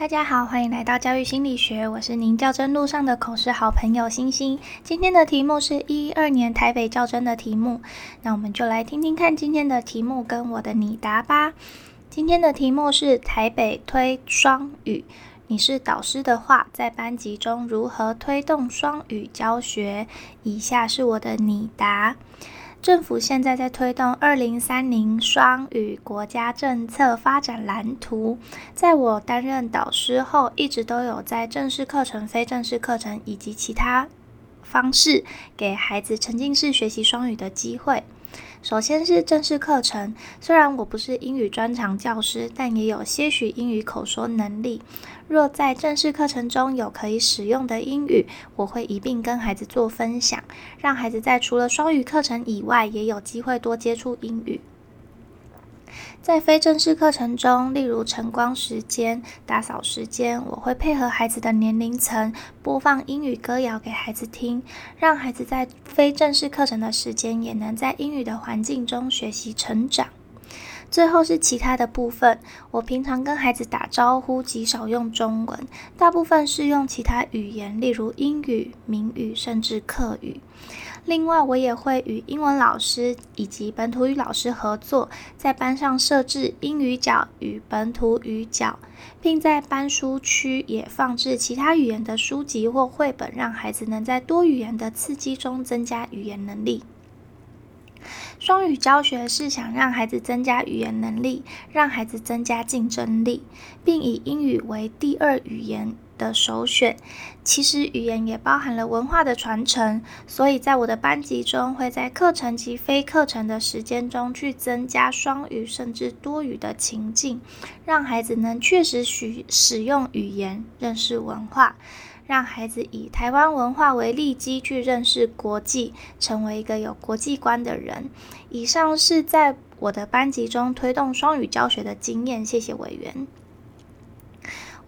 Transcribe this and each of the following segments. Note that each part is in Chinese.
大家好，欢迎来到教育心理学，我是您教真路上的口试好朋友星星。今天的题目是一二年台北教真的题目，那我们就来听听看今天的题目跟我的拟答吧。今天的题目是台北推双语，你是导师的话，在班级中如何推动双语教学？以下是我的拟答。政府现在在推动二零三零双语国家政策发展蓝图。在我担任导师后，一直都有在正式课程、非正式课程以及其他方式给孩子沉浸式学习双语的机会。首先是正式课程，虽然我不是英语专长教师，但也有些许英语口说能力。若在正式课程中有可以使用的英语，我会一并跟孩子做分享，让孩子在除了双语课程以外，也有机会多接触英语。在非正式课程中，例如晨光时间、打扫时间，我会配合孩子的年龄层，播放英语歌谣给孩子听，让孩子在非正式课程的时间，也能在英语的环境中学习成长。最后是其他的部分，我平常跟孩子打招呼极少用中文，大部分是用其他语言，例如英语、闽语，甚至客语。另外，我也会与英文老师以及本土语老师合作，在班上设置英语角与本土语角，并在班书区也放置其他语言的书籍或绘本，让孩子能在多语言的刺激中增加语言能力。双语教学是想让孩子增加语言能力，让孩子增加竞争力，并以英语为第二语言的首选。其实语言也包含了文化的传承，所以在我的班级中，会在课程及非课程的时间中去增加双语甚至多语的情境，让孩子能确实使使用语言，认识文化。让孩子以台湾文化为利基去认识国际，成为一个有国际观的人。以上是在我的班级中推动双语教学的经验。谢谢委员。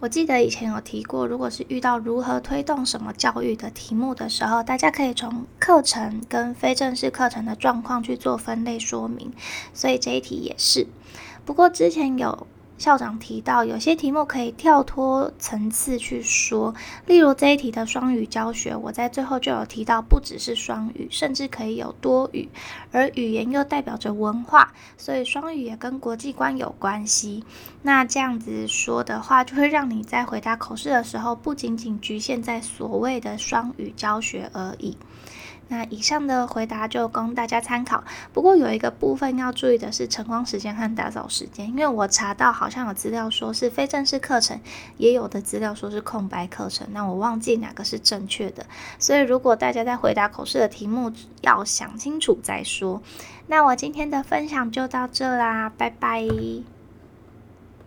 我记得以前有提过，如果是遇到如何推动什么教育的题目的时候，大家可以从课程跟非正式课程的状况去做分类说明。所以这一题也是。不过之前有。校长提到，有些题目可以跳脱层次去说，例如这一题的双语教学，我在最后就有提到，不只是双语，甚至可以有多语，而语言又代表着文化，所以双语也跟国际观有关系。那这样子说的话，就会让你在回答口试的时候，不仅仅局限在所谓的双语教学而已。那以上的回答就供大家参考。不过有一个部分要注意的是晨光时间和打扫时间，因为我查到好像有资料说是非正式课程，也有的资料说是空白课程。那我忘记哪个是正确的，所以如果大家在回答口试的题目，要想清楚再说。那我今天的分享就到这啦，拜拜。